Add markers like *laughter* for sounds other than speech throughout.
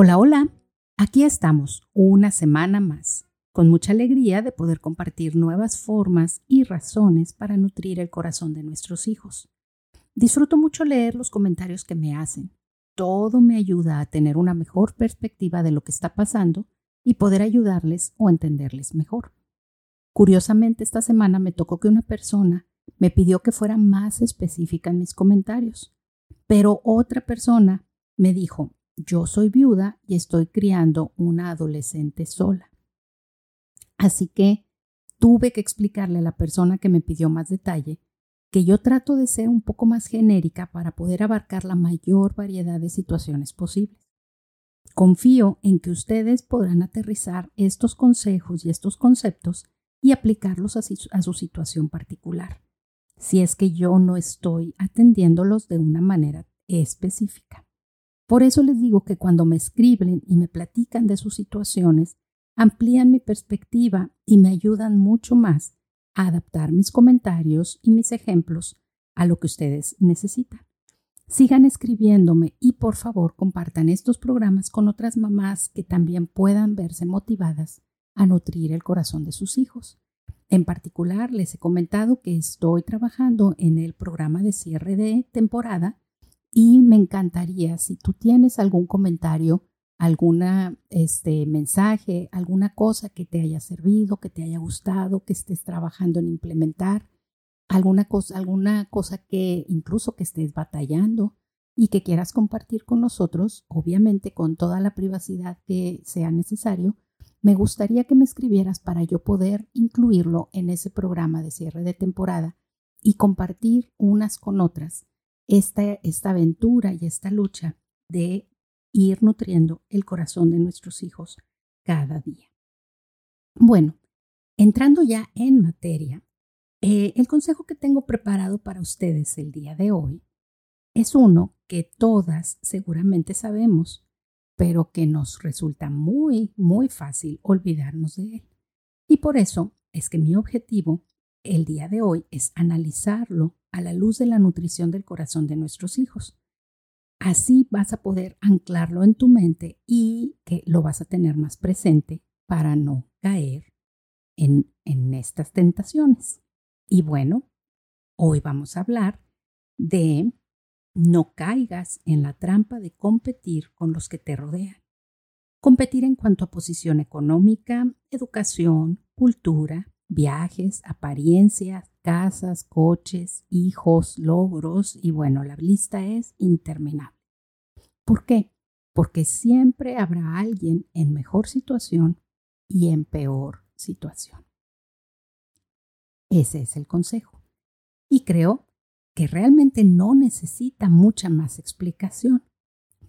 Hola, hola. Aquí estamos, una semana más, con mucha alegría de poder compartir nuevas formas y razones para nutrir el corazón de nuestros hijos. Disfruto mucho leer los comentarios que me hacen. Todo me ayuda a tener una mejor perspectiva de lo que está pasando y poder ayudarles o entenderles mejor. Curiosamente, esta semana me tocó que una persona me pidió que fuera más específica en mis comentarios, pero otra persona me dijo, yo soy viuda y estoy criando una adolescente sola. Así que tuve que explicarle a la persona que me pidió más detalle que yo trato de ser un poco más genérica para poder abarcar la mayor variedad de situaciones posibles. Confío en que ustedes podrán aterrizar estos consejos y estos conceptos y aplicarlos a, su situación particular, si es que yo no estoy atendiéndolos de una manera específica. Por eso les digo que cuando me escriben y me platican de sus situaciones, amplían mi perspectiva y me ayudan mucho más a adaptar mis comentarios y mis ejemplos a lo que ustedes necesitan. Sigan escribiéndome y por favor compartan estos programas con otras mamás que también puedan verse motivadas a nutrir el corazón de sus hijos. En particular, les he comentado que estoy trabajando en el programa de cierre de temporada y me encantaría si tú tienes algún comentario, alguna este mensaje, alguna cosa que te haya servido, que te haya gustado, que estés trabajando en implementar, alguna cosa, alguna cosa que incluso que estés batallando y que quieras compartir con nosotros, obviamente con toda la privacidad que sea necesario, me gustaría que me escribieras para yo poder incluirlo en ese programa de cierre de temporada y compartir unas con otras esta, esta aventura y esta lucha de ir nutriendo el corazón de nuestros hijos cada día. Bueno, entrando ya en materia, eh, el consejo que tengo preparado para ustedes el día de hoy es uno que todas seguramente sabemos, pero que nos resulta muy, muy fácil olvidarnos de él. Y por eso es que mi objetivo el día de hoy es analizarlo a la luz de la nutrición del corazón de nuestros hijos. Así vas a poder anclarlo en tu mente y que lo vas a tener más presente para no caer en, en estas tentaciones. Y bueno, hoy vamos a hablar de no caigas en la trampa de competir con los que te rodean. Competir en cuanto a posición económica, educación, cultura, viajes, apariencias, casas, coches, hijos, logros y bueno, la lista es interminable. ¿Por qué? Porque siempre habrá alguien en mejor situación y en peor situación. Ese es el consejo. Y creo que realmente no necesita mucha más explicación,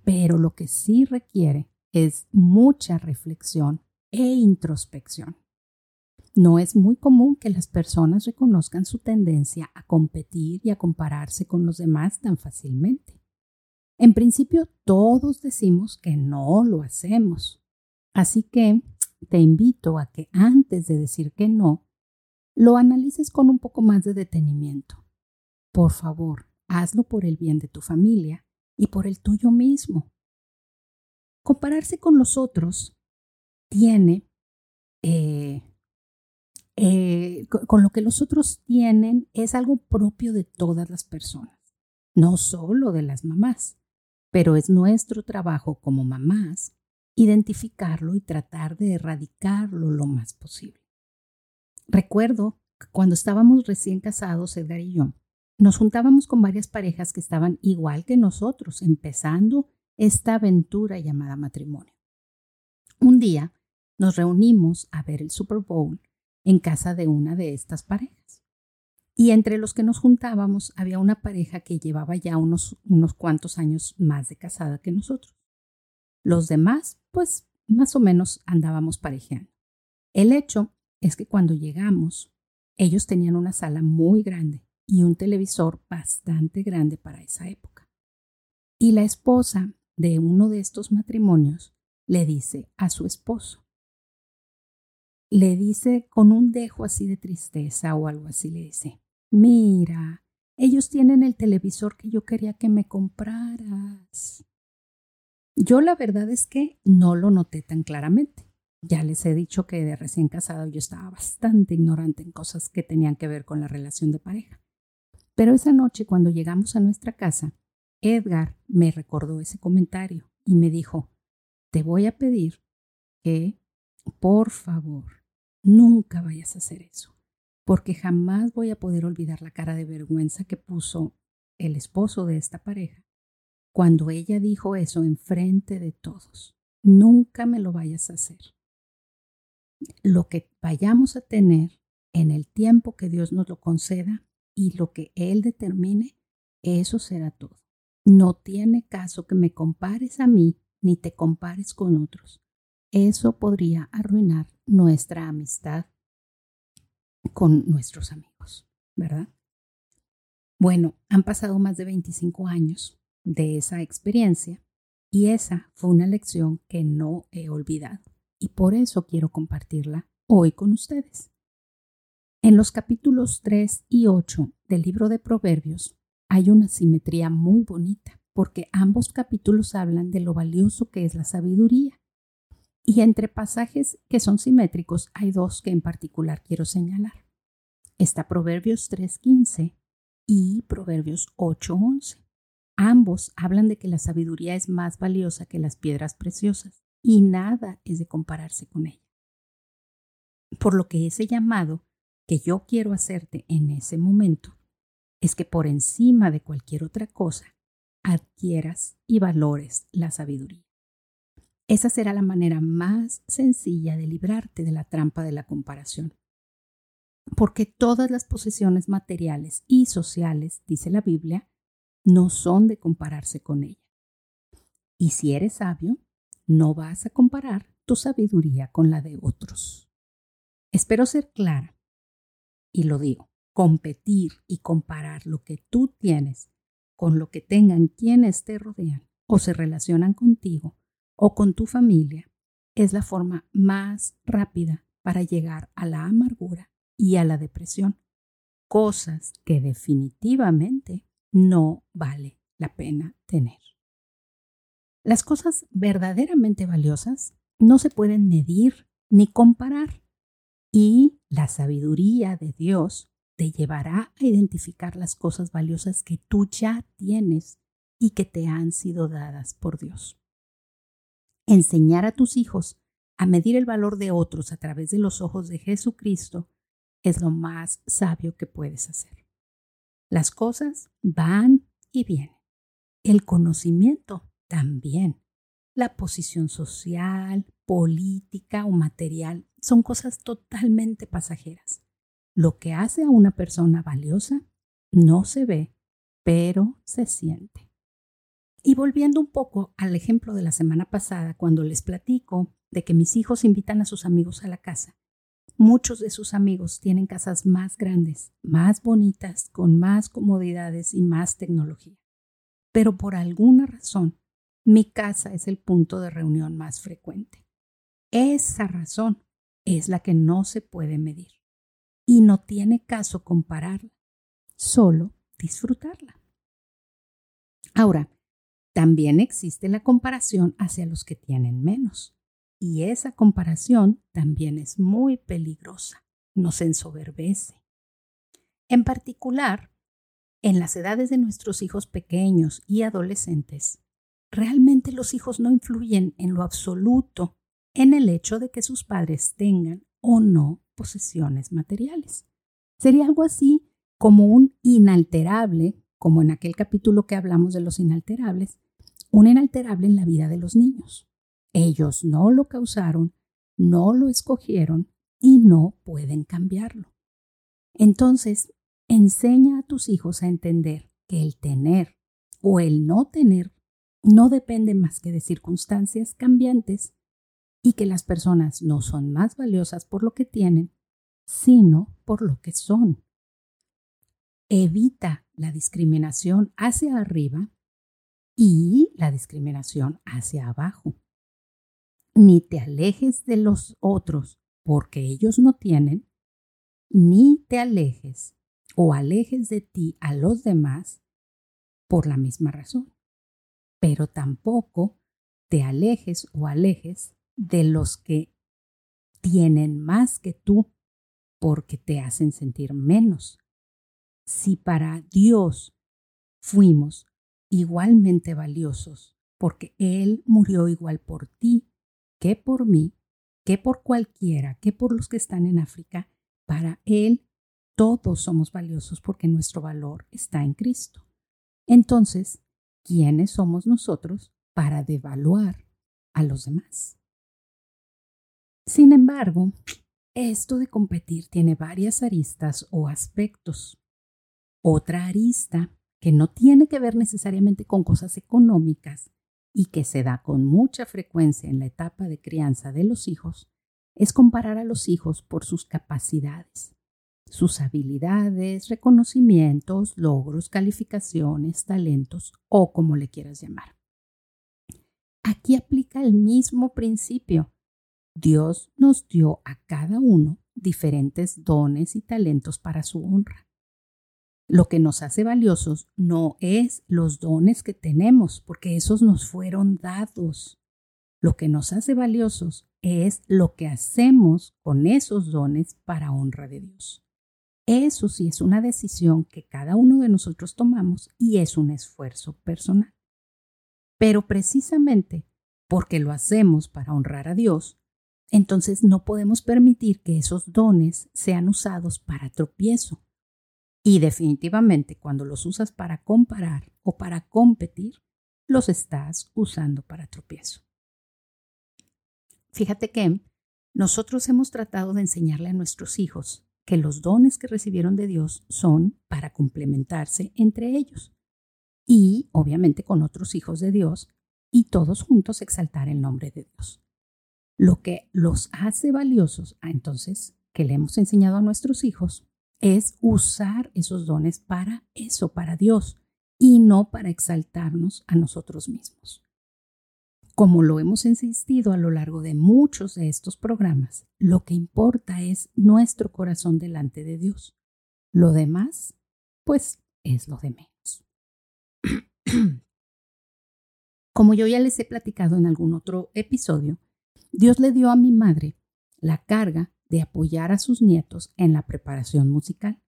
pero lo que sí requiere es mucha reflexión e introspección. No es muy común que las personas reconozcan su tendencia a competir y a compararse con los demás tan fácilmente. En principio, todos decimos que no lo hacemos. Así que te invito a que antes de decir que no, lo analices con un poco más de detenimiento. Por favor, hazlo por el bien de tu familia y por el tuyo mismo. Compararse con los otros tiene eh, eh, con lo que los otros tienen es algo propio de todas las personas, no solo de las mamás, pero es nuestro trabajo como mamás identificarlo y tratar de erradicarlo lo más posible. Recuerdo que cuando estábamos recién casados, Edgar y yo, nos juntábamos con varias parejas que estaban igual que nosotros, empezando esta aventura llamada matrimonio. Un día nos reunimos a ver el Super Bowl en casa de una de estas parejas. Y entre los que nos juntábamos había una pareja que llevaba ya unos, unos cuantos años más de casada que nosotros. Los demás, pues más o menos andábamos parejeando. El hecho es que cuando llegamos, ellos tenían una sala muy grande y un televisor bastante grande para esa época. Y la esposa de uno de estos matrimonios le dice a su esposo, le dice con un dejo así de tristeza o algo así, le dice, mira, ellos tienen el televisor que yo quería que me compraras. Yo la verdad es que no lo noté tan claramente. Ya les he dicho que de recién casado yo estaba bastante ignorante en cosas que tenían que ver con la relación de pareja. Pero esa noche cuando llegamos a nuestra casa, Edgar me recordó ese comentario y me dijo, te voy a pedir que, por favor, nunca vayas a hacer eso, porque jamás voy a poder olvidar la cara de vergüenza que puso el esposo de esta pareja cuando ella dijo eso en frente de todos. Nunca me lo vayas a hacer. Lo que vayamos a tener en el tiempo que Dios nos lo conceda y lo que Él determine, eso será todo. No tiene caso que me compares a mí ni te compares con otros. Eso podría arruinar nuestra amistad con nuestros amigos, ¿verdad? Bueno, han pasado más de 25 años de esa experiencia y esa fue una lección que no he olvidado y por eso quiero compartirla hoy con ustedes. En los capítulos 3 y 8 del libro de Proverbios hay una simetría muy bonita porque ambos capítulos hablan de lo valioso que es la sabiduría. Y entre pasajes que son simétricos hay dos que en particular quiero señalar. Está Proverbios 3.15 y Proverbios 8.11. Ambos hablan de que la sabiduría es más valiosa que las piedras preciosas y nada es de compararse con ella. Por lo que ese llamado que yo quiero hacerte en ese momento es que por encima de cualquier otra cosa adquieras y valores la sabiduría. Esa será la manera más sencilla de librarte de la trampa de la comparación. Porque todas las posesiones materiales y sociales, dice la Biblia, no son de compararse con ella. Y si eres sabio, no vas a comparar tu sabiduría con la de otros. Espero ser clara. Y lo digo, competir y comparar lo que tú tienes con lo que tengan quienes te rodean o se relacionan contigo o con tu familia es la forma más rápida para llegar a la amargura y a la depresión, cosas que definitivamente no vale la pena tener. Las cosas verdaderamente valiosas no se pueden medir ni comparar y la sabiduría de Dios te llevará a identificar las cosas valiosas que tú ya tienes y que te han sido dadas por Dios. Enseñar a tus hijos a medir el valor de otros a través de los ojos de Jesucristo es lo más sabio que puedes hacer. Las cosas van y vienen. El conocimiento también. La posición social, política o material son cosas totalmente pasajeras. Lo que hace a una persona valiosa no se ve, pero se siente. Y volviendo un poco al ejemplo de la semana pasada, cuando les platico de que mis hijos invitan a sus amigos a la casa Muchos de sus amigos tienen casas más grandes, más bonitas, con más comodidades y más tecnología. Pero por alguna razón, mi casa es el punto de reunión más frecuente. Esa razón es la que no se puede medir. Y no tiene caso compararla, solo disfrutarla. Ahora, también existe la comparación hacia los que tienen menos. Y esa comparación también es muy peligrosa, nos ensoberbece. En particular, en las edades de nuestros hijos pequeños y adolescentes, realmente los hijos no influyen en lo absoluto en el hecho de que sus padres tengan o no posesiones materiales. Sería algo así como un inalterable, como en aquel capítulo que hablamos de los inalterables, un inalterable en la vida de los niños. Ellos no lo causaron, no lo escogieron y no pueden cambiarlo. Entonces, enseña a tus hijos a entender que el tener o el no tener no depende más que de circunstancias cambiantes y que las personas no son más valiosas por lo que tienen, sino por lo que son. Evita la discriminación hacia arriba y la discriminación hacia abajo ni te alejes de los otros porque ellos no tienen, ni te alejes o alejes de ti a los demás por la misma razón. Pero tampoco te alejes o alejes de los que tienen más que tú porque te hacen sentir menos. Si para Dios fuimos igualmente valiosos porque Él murió igual por ti que por mí, que por cualquiera, que por los que están en África, para Él todos somos valiosos porque nuestro valor está en Cristo. Entonces, ¿quiénes somos nosotros para devaluar a los demás? Sin embargo, esto de competir tiene varias aristas o aspectos. Otra arista que no tiene que ver necesariamente con cosas económicas y que se da con mucha frecuencia en la etapa de crianza de los hijos es comparar a los hijos por sus capacidades, sus habilidades, reconocimientos, logros, calificaciones, talentos o como le quieras llamar. Aquí aplica el mismo principio. Dios nos dio a cada uno diferentes dones y talentos para su honra. Lo que nos hace valiosos no es los dones que tenemos, porque esos nos fueron dados. Lo que nos hace valiosos es lo que hacemos con esos dones para honra de Dios. Eso sí es una decisión que cada uno de nosotros tomamos y es un esfuerzo personal. Pero precisamente porque lo hacemos para honrar a Dios, entonces no podemos permitir que esos dones sean usados para tropiezo y definitivamente cuando los usas para comparar o para competir, los estás usando para tropiezo. Fíjate que nosotros hemos tratado de enseñarle a nuestros hijos que los dones que recibieron de Dios son para complementarse entre ellos y obviamente con otros hijos de Dios y todos juntos exaltar el nombre de Dios. Lo que los hace valiosos, ah, entonces, que le hemos enseñado a nuestros hijos, es usar esos dones para eso, para Dios, y no para exaltarnos a nosotros mismos. Como lo hemos insistido a lo largo de muchos de estos programas, lo que importa es nuestro corazón delante de Dios. Lo demás, pues, es lo de menos. *clears throat* Como yo ya les he platicado en algún otro episodio, Dios le dio a mi madre la carga de apoyar a sus nietos en la preparación musical.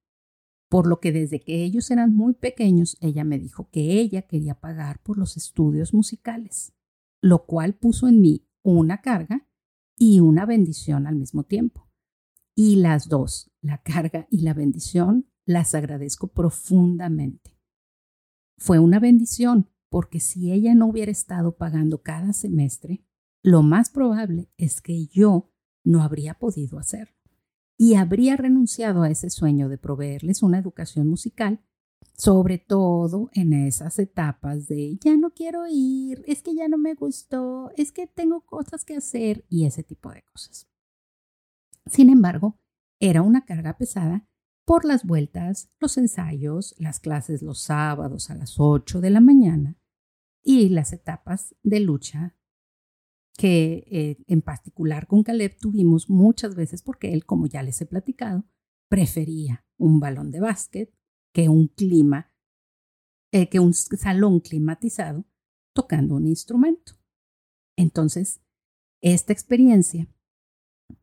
Por lo que desde que ellos eran muy pequeños, ella me dijo que ella quería pagar por los estudios musicales, lo cual puso en mí una carga y una bendición al mismo tiempo. Y las dos, la carga y la bendición, las agradezco profundamente. Fue una bendición porque si ella no hubiera estado pagando cada semestre, lo más probable es que yo no habría podido hacerlo y habría renunciado a ese sueño de proveerles una educación musical, sobre todo en esas etapas de ya no quiero ir, es que ya no me gustó, es que tengo cosas que hacer y ese tipo de cosas. Sin embargo, era una carga pesada por las vueltas, los ensayos, las clases los sábados a las 8 de la mañana y las etapas de lucha que eh, en particular con Caleb tuvimos muchas veces porque él, como ya les he platicado, prefería un balón de básquet que un clima, eh, que un salón climatizado tocando un instrumento. Entonces, esta experiencia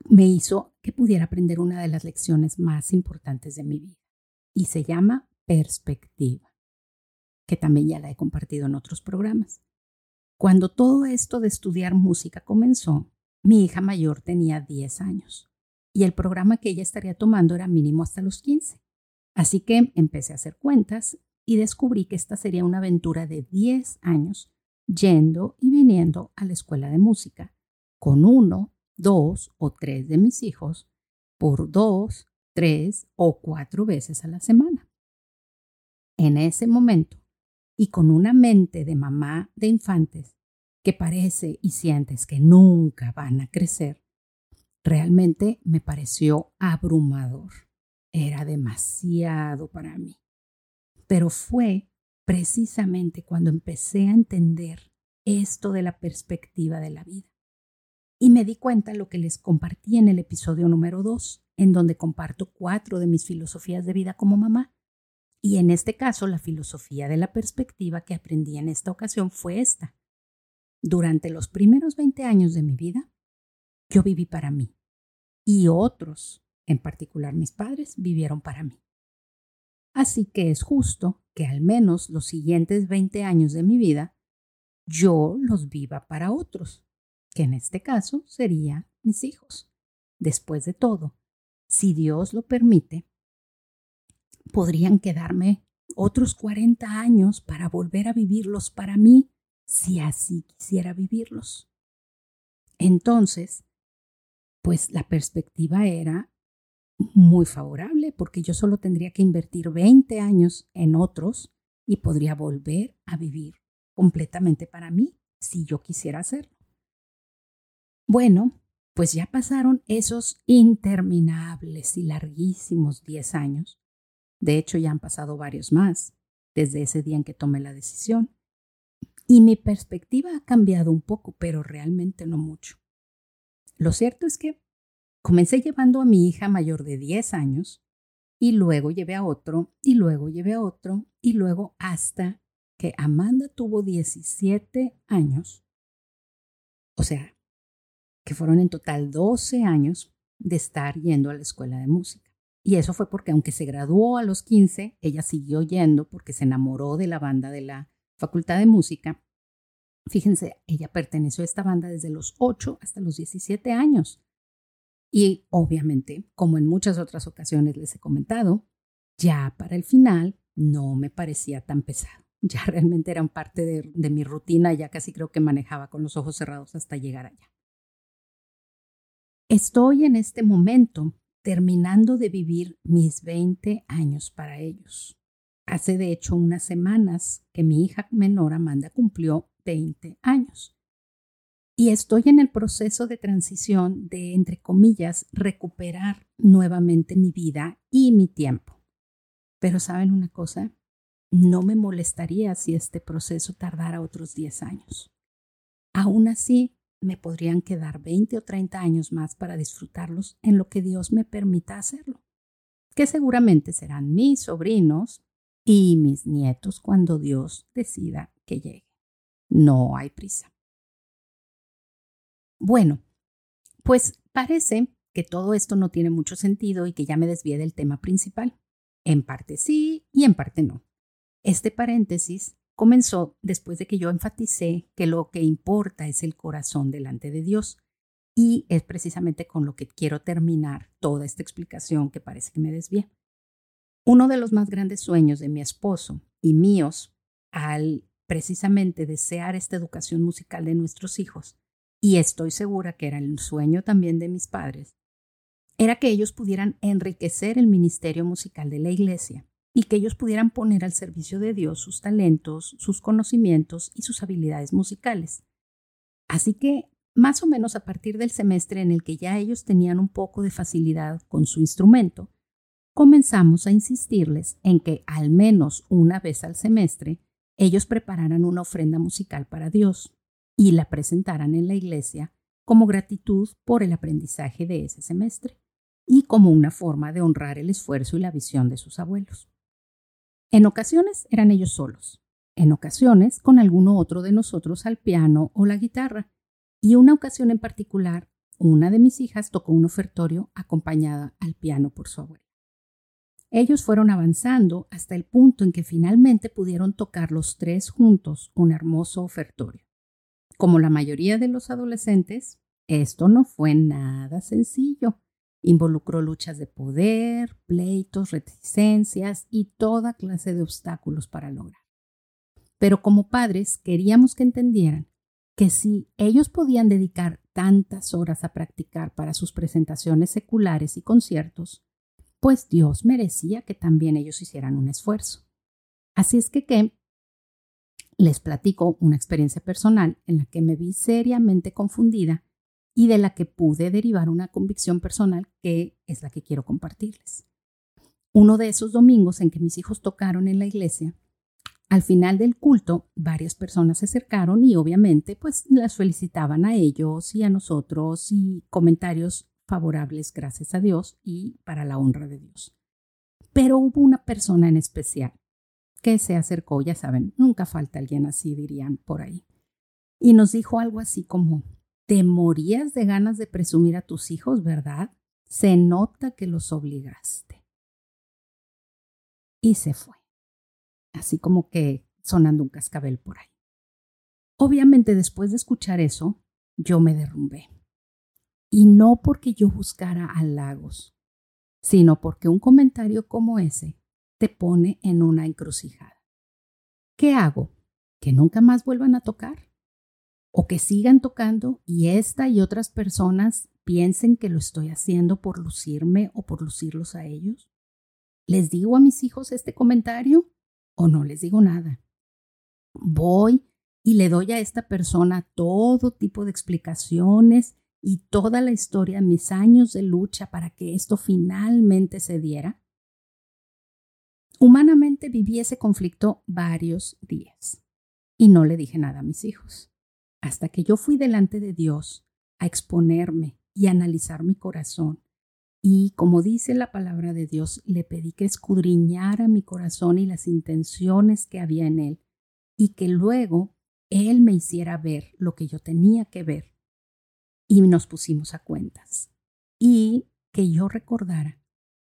me hizo que pudiera aprender una de las lecciones más importantes de mi vida y se llama perspectiva, que también ya la he compartido en otros programas. Cuando todo esto de estudiar música comenzó, mi hija mayor tenía 10 años y el programa que ella estaría tomando era mínimo hasta los 15. Así que empecé a hacer cuentas y descubrí que esta sería una aventura de 10 años yendo y viniendo a la escuela de música con uno, dos o tres de mis hijos por dos, tres o cuatro veces a la semana. En ese momento y con una mente de mamá de infantes que parece y sientes que nunca van a crecer, realmente me pareció abrumador. Era demasiado para mí. Pero fue precisamente cuando empecé a entender esto de la perspectiva de la vida. Y me di cuenta lo que les compartí en el episodio número 2, en donde comparto cuatro de mis filosofías de vida como mamá. Y en este caso, la filosofía de la perspectiva que aprendí en esta ocasión fue esta. durante los primeros 20 años de mi vida, yo viví para mí y otros, en particular mis padres, vivieron para mí. Así que es justo que al menos los siguientes 20 años de mi vida yo los viva para otros, que en este caso serían mis hijos. Después de todo, si Dios lo permite, podrían quedarme otros 40 años para volver a vivirlos para mí, si así quisiera vivirlos. Entonces, pues la perspectiva era muy favorable porque yo solo tendría que invertir 20 años en otros y podría volver a vivir completamente para mí si yo quisiera hacerlo. Bueno, pues ya pasaron esos interminables y larguísimos 10 años. De hecho, ya han pasado varios más desde ese día en que tomé la decisión. Y mi perspectiva ha cambiado un poco, pero realmente no mucho. Lo cierto es que Comencé llevando a mi hija mayor de 10 años y luego llevé a otro y luego llevé a otro y luego hasta que Amanda tuvo 17 años. O sea, que fueron en total 12 años de estar yendo a la escuela de música. Y eso fue porque aunque se graduó a los 15, ella siguió yendo porque se enamoró de la banda de la Facultad de Música. Fíjense, ella perteneció a esta banda desde los 8 hasta los 17 años. Y obviamente, como en muchas otras ocasiones les he comentado, ya para el final no me parecía tan pesado. Ya realmente eran parte de, de mi rutina, ya casi creo que manejaba con los ojos cerrados hasta llegar allá. Estoy en este momento terminando de vivir mis 20 años para ellos. Hace de hecho unas semanas que mi hija menor Amanda cumplió 20 años y estoy en el proceso de transición de, entre comillas, recuperar nuevamente mi vida y mi tiempo. Pero saben una cosa, no me molestaría si este proceso tardara otros 10 años. Aún así, me podrían quedar 20 o 30 años más para disfrutarlos en lo que Dios me permita hacerlo, que seguramente serán mis sobrinos y mis nietos cuando Dios decida que llegue. No hay prisa. Bueno, pues parece que todo esto no tiene mucho sentido y que ya me desvié del tema principal. En parte sí y en parte no. Este paréntesis comenzó después de que yo enfaticé que lo que importa es el corazón delante de Dios. Y es precisamente con lo que quiero terminar toda esta explicación que parece que me desvié. Uno de los más grandes sueños de mi esposo y míos al precisamente desear esta educación musical de nuestros hijos y estoy segura que era el sueño también de mis padres, era que ellos pudieran enriquecer el ministerio musical de la iglesia y que ellos pudieran poner al servicio de Dios sus talentos, sus conocimientos y sus habilidades musicales. Así que, más o menos a partir del semestre en el que ya ellos tenían un poco de facilidad con su instrumento, comenzamos a insistirles en que al menos una vez al semestre ellos prepararan una ofrenda musical para Dios y la presentaran en la iglesia como gratitud por el aprendizaje de ese semestre y como una forma de honrar el esfuerzo y la visión de sus abuelos. En ocasiones eran ellos solos, en ocasiones con alguno otro de nosotros al piano o la guitarra, y una ocasión en particular, una de mis hijas tocó un ofertorio acompañada al piano por su abuela. Ellos fueron avanzando hasta el punto en que finalmente pudieron tocar los tres juntos un hermoso ofertorio. Como la mayoría de los adolescentes, esto no fue nada sencillo. Involucró luchas de poder, pleitos, reticencias y toda clase de obstáculos para lograr. Pero como padres queríamos que entendieran que si ellos podían dedicar tantas horas a practicar para sus presentaciones seculares y conciertos, pues Dios merecía que también ellos hicieran un esfuerzo. Así es que, ¿qué? les platico una experiencia personal en la que me vi seriamente confundida y de la que pude derivar una convicción personal que es la que quiero compartirles. Uno de esos domingos en que mis hijos tocaron en la iglesia, al final del culto, varias personas se acercaron y obviamente pues las felicitaban a ellos y a nosotros y comentarios favorables gracias a Dios y para la honra de Dios. Pero hubo una persona en especial que se acercó, ya saben, nunca falta alguien así, dirían por ahí, y nos dijo algo así como, te morías de ganas de presumir a tus hijos, ¿verdad? Se nota que los obligaste. Y se fue, así como que sonando un cascabel por ahí. Obviamente después de escuchar eso, yo me derrumbé. Y no porque yo buscara halagos, sino porque un comentario como ese te pone en una encrucijada. ¿Qué hago? ¿Que nunca más vuelvan a tocar? ¿O que sigan tocando y esta y otras personas piensen que lo estoy haciendo por lucirme o por lucirlos a ellos? ¿Les digo a mis hijos este comentario o no les digo nada? Voy y le doy a esta persona todo tipo de explicaciones y toda la historia de mis años de lucha para que esto finalmente se diera? Humanamente viví ese conflicto varios días y no le dije nada a mis hijos, hasta que yo fui delante de Dios a exponerme y analizar mi corazón. Y como dice la palabra de Dios, le pedí que escudriñara mi corazón y las intenciones que había en él, y que luego él me hiciera ver lo que yo tenía que ver y nos pusimos a cuentas. Y que yo recordara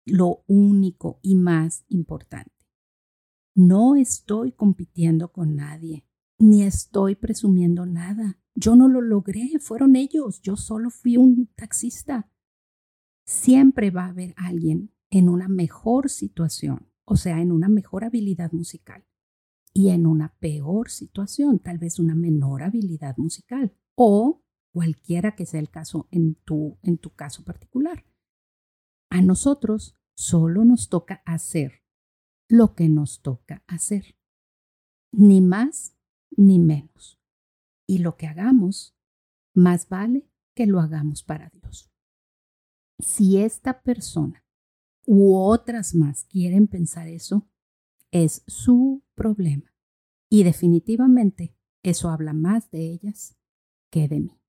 lo único y más importante. No estoy compitiendo con nadie, ni estoy presumiendo nada. Yo no lo logré, fueron ellos, yo solo fui un taxista. Siempre va a haber alguien en una mejor situación, o sea, en una mejor habilidad musical, y en una peor situación, tal vez una menor habilidad musical, o cualquiera que sea el caso en tu, en tu caso particular. A nosotros solo nos toca hacer lo que nos toca hacer, ni más ni menos. Y lo que hagamos, más vale que lo hagamos para Dios. Si esta persona u otras más quieren pensar eso, es su problema. Y definitivamente eso habla más de ellas que de mí.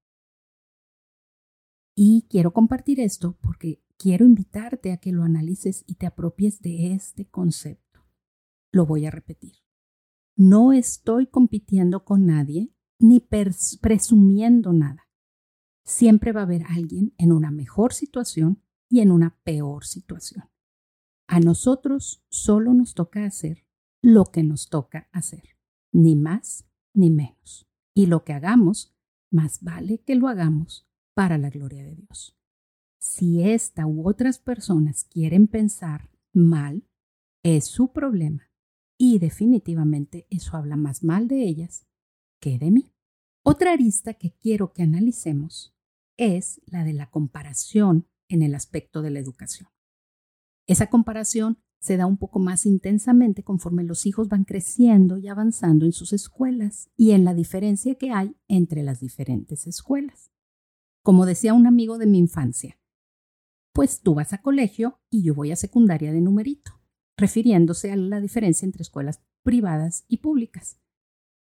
Y quiero compartir esto porque quiero invitarte a que lo analices y te apropies de este concepto. Lo voy a repetir. No estoy compitiendo con nadie ni presumiendo nada. Siempre va a haber alguien en una mejor situación y en una peor situación. A nosotros solo nos toca hacer lo que nos toca hacer, ni más ni menos. Y lo que hagamos, más vale que lo hagamos para la gloria de Dios. Si esta u otras personas quieren pensar mal, es su problema y definitivamente eso habla más mal de ellas que de mí. Otra arista que quiero que analicemos es la de la comparación en el aspecto de la educación. Esa comparación se da un poco más intensamente conforme los hijos van creciendo y avanzando en sus escuelas y en la diferencia que hay entre las diferentes escuelas. Como decía un amigo de mi infancia, pues tú vas a colegio y yo voy a secundaria de numerito, refiriéndose a la diferencia entre escuelas privadas y públicas.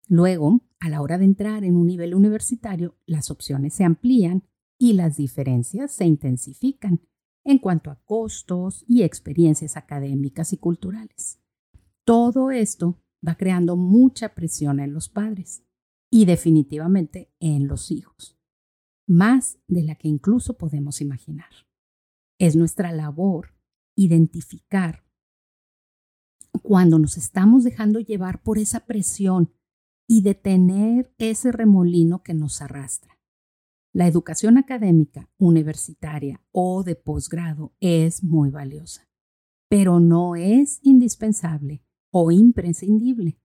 Luego, a la hora de entrar en un nivel universitario, las opciones se amplían y las diferencias se intensifican en cuanto a costos y experiencias académicas y culturales. Todo esto va creando mucha presión en los padres y definitivamente en los hijos más de la que incluso podemos imaginar. Es nuestra labor identificar cuando nos estamos dejando llevar por esa presión y detener ese remolino que nos arrastra. La educación académica, universitaria o de posgrado es muy valiosa, pero no es indispensable o imprescindible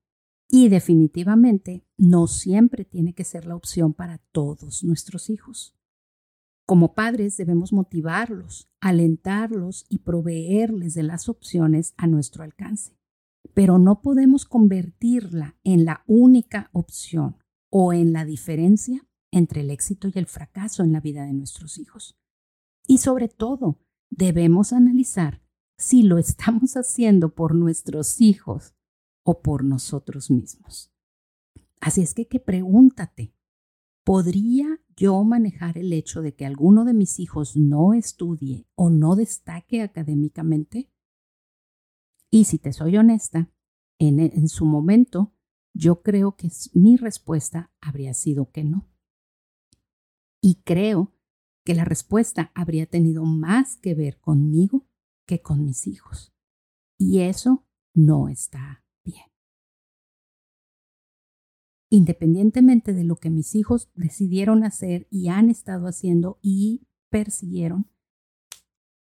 y definitivamente no siempre tiene que ser la opción para todos nuestros hijos. Como padres debemos motivarlos, alentarlos y proveerles de las opciones a nuestro alcance. Pero no podemos convertirla en la única opción o en la diferencia entre el éxito y el fracaso en la vida de nuestros hijos. Y sobre todo, debemos analizar si lo estamos *laughs* haciendo por nuestros hijos o por nosotros mismos. Así es que, que pregúntate, ¿podría yo manejar el hecho de que alguno de mis hijos no estudie o no destaque académicamente? Y si te soy honesta, en, su momento yo creo que mi respuesta habría sido que no. Y creo que la respuesta habría tenido más que ver conmigo que con mis hijos. Y eso no está Independientemente de lo que mis hijos decidieron hacer y han estado haciendo y persiguieron,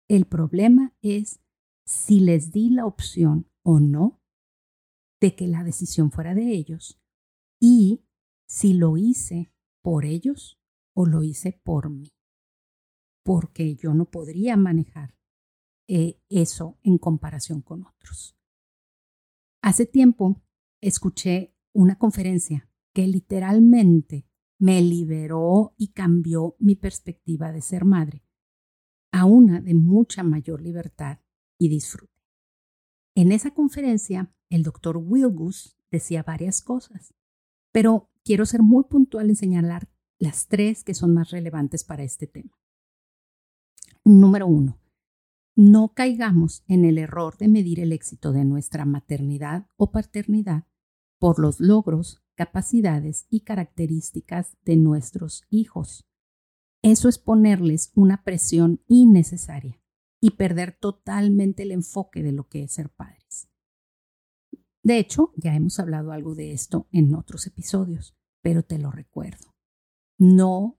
el problema es si les di la opción o no de que la decisión fuera de ellos y si lo hice por ellos o lo hice por mí. Porque yo no podría manejar eh, eso en comparación con otros. Hace tiempo escuché una conferencia que literalmente me liberó y cambió mi perspectiva de ser madre a una de mucha mayor libertad y disfrute. En esa conferencia, el doctor Wilgus decía varias cosas, pero quiero ser muy puntual en señalar las tres que son más relevantes para este tema. Número uno, no caigamos en el error de medir el éxito de nuestra maternidad o paternidad por los logros, capacidades y características de nuestros hijos. Eso es ponerles una presión innecesaria y perder totalmente el enfoque de lo que es ser padres. De hecho, ya hemos hablado algo de esto en otros episodios, pero te lo recuerdo. No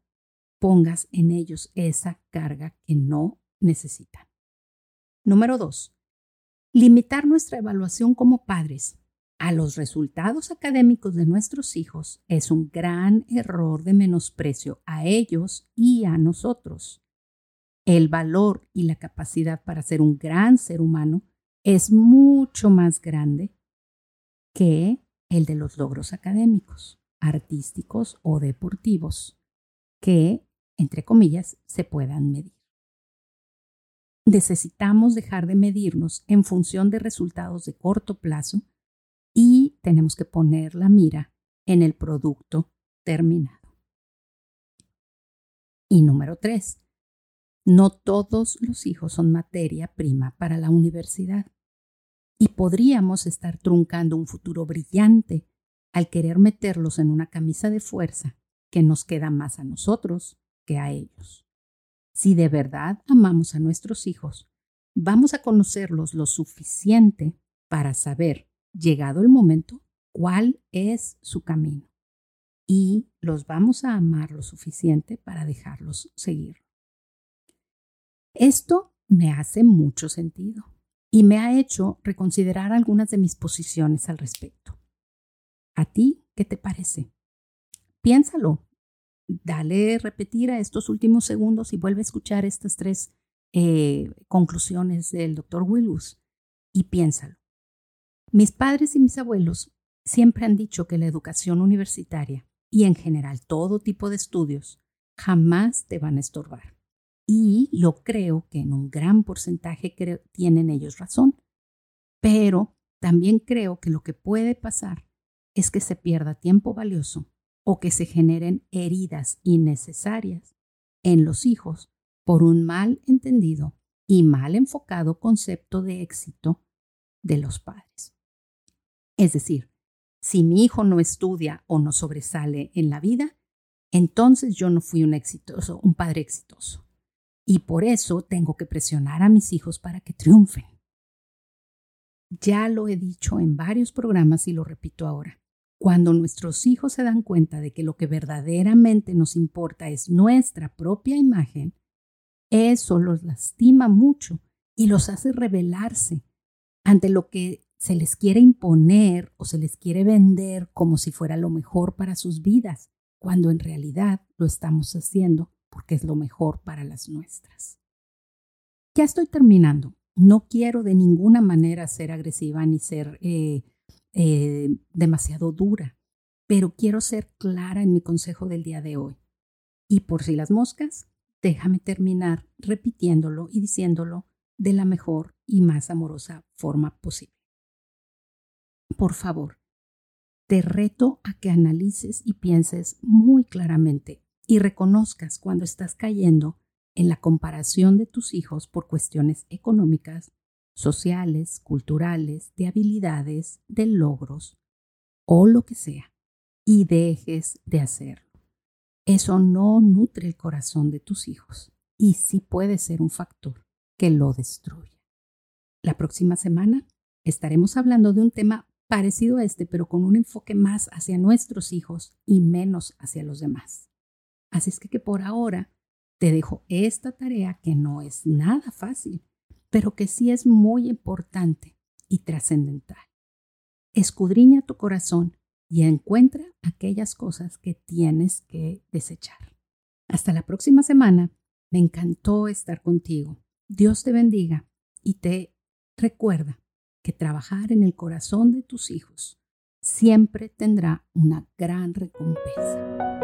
pongas en ellos esa carga que no necesitan. Número dos, limitar nuestra evaluación como padres a los resultados académicos de nuestros hijos es un gran error de menosprecio a ellos y a nosotros el valor y la capacidad para ser un gran ser humano es mucho más grande que el de los logros académicos, artísticos o deportivos, que, entre comillas, se puedan medir. Necesitamos dejar de medirnos en función de resultados de corto plazo y tenemos que poner la mira en el producto terminado. Y número tres, no todos los hijos son materia prima para la universidad y podríamos estar truncando un futuro brillante al querer meterlos en una camisa de fuerza que nos queda más a nosotros que a ellos. Si de verdad amamos a nuestros hijos, vamos a conocerlos lo suficiente para saber, llegado el momento, cuál es su camino. Y los vamos a amar lo suficiente para dejarlos seguir. Esto me hace mucho sentido y me ha hecho reconsiderar algunas de mis posiciones al respecto. ¿A ti qué te parece? Piénsalo. Dale repetir a estos últimos segundos y vuelve a escuchar estas tres eh, conclusiones del doctor Willus y piénsalo. Mis padres y mis abuelos siempre han dicho que la educación universitaria y en general todo tipo de estudios jamás te van a estorbar. Y yo creo que en un gran porcentaje tienen ellos razón. Pero también creo que lo que puede pasar es que se pierda tiempo valioso o que se generen heridas innecesarias en los hijos por un mal entendido y mal enfocado concepto de éxito de los padres. Es decir, si mi hijo no estudia o no sobresale en la vida, entonces yo no fui un exitoso, un padre exitoso y por eso tengo que presionar a mis hijos para que triunfen. Ya lo he dicho en varios programas y lo repito ahora. Cuando nuestros hijos se dan cuenta de que lo que verdaderamente nos importa es nuestra propia imagen, eso los lastima mucho y los hace rebelarse ante lo que se les quiere imponer o se les quiere vender como si fuera lo mejor para sus vidas, cuando en realidad lo estamos haciendo porque es lo mejor para las nuestras. Ya estoy terminando. No quiero de ninguna manera ser agresiva ni ser eh, eh, demasiado dura, pero quiero ser clara en mi consejo del día de hoy. Y por si las moscas, déjame terminar repitiéndolo y diciéndolo de la mejor y más amorosa forma posible. Por favor, te reto a que analices y pienses muy claramente y reconozcas cuando estás cayendo en la comparación de tus hijos por cuestiones económicas, sociales, culturales, de habilidades, de logros, o lo que sea y dejes de hacerlo. Eso no nutre el corazón de tus hijos y sí puede ser un factor que lo destruya. La próxima semana estaremos hablando de un tema parecido a este, pero con un enfoque más hacia nuestros hijos y menos hacia los demás. Así es que, por ahora te dejo esta tarea que no es nada fácil, pero que sí es muy importante y trascendental. Escudriña tu corazón y encuentra aquellas cosas que tienes que desechar. Hasta la próxima semana. Me encantó estar contigo. Dios te bendiga y te recuerda que trabajar en el corazón de tus hijos siempre tendrá una gran recompensa.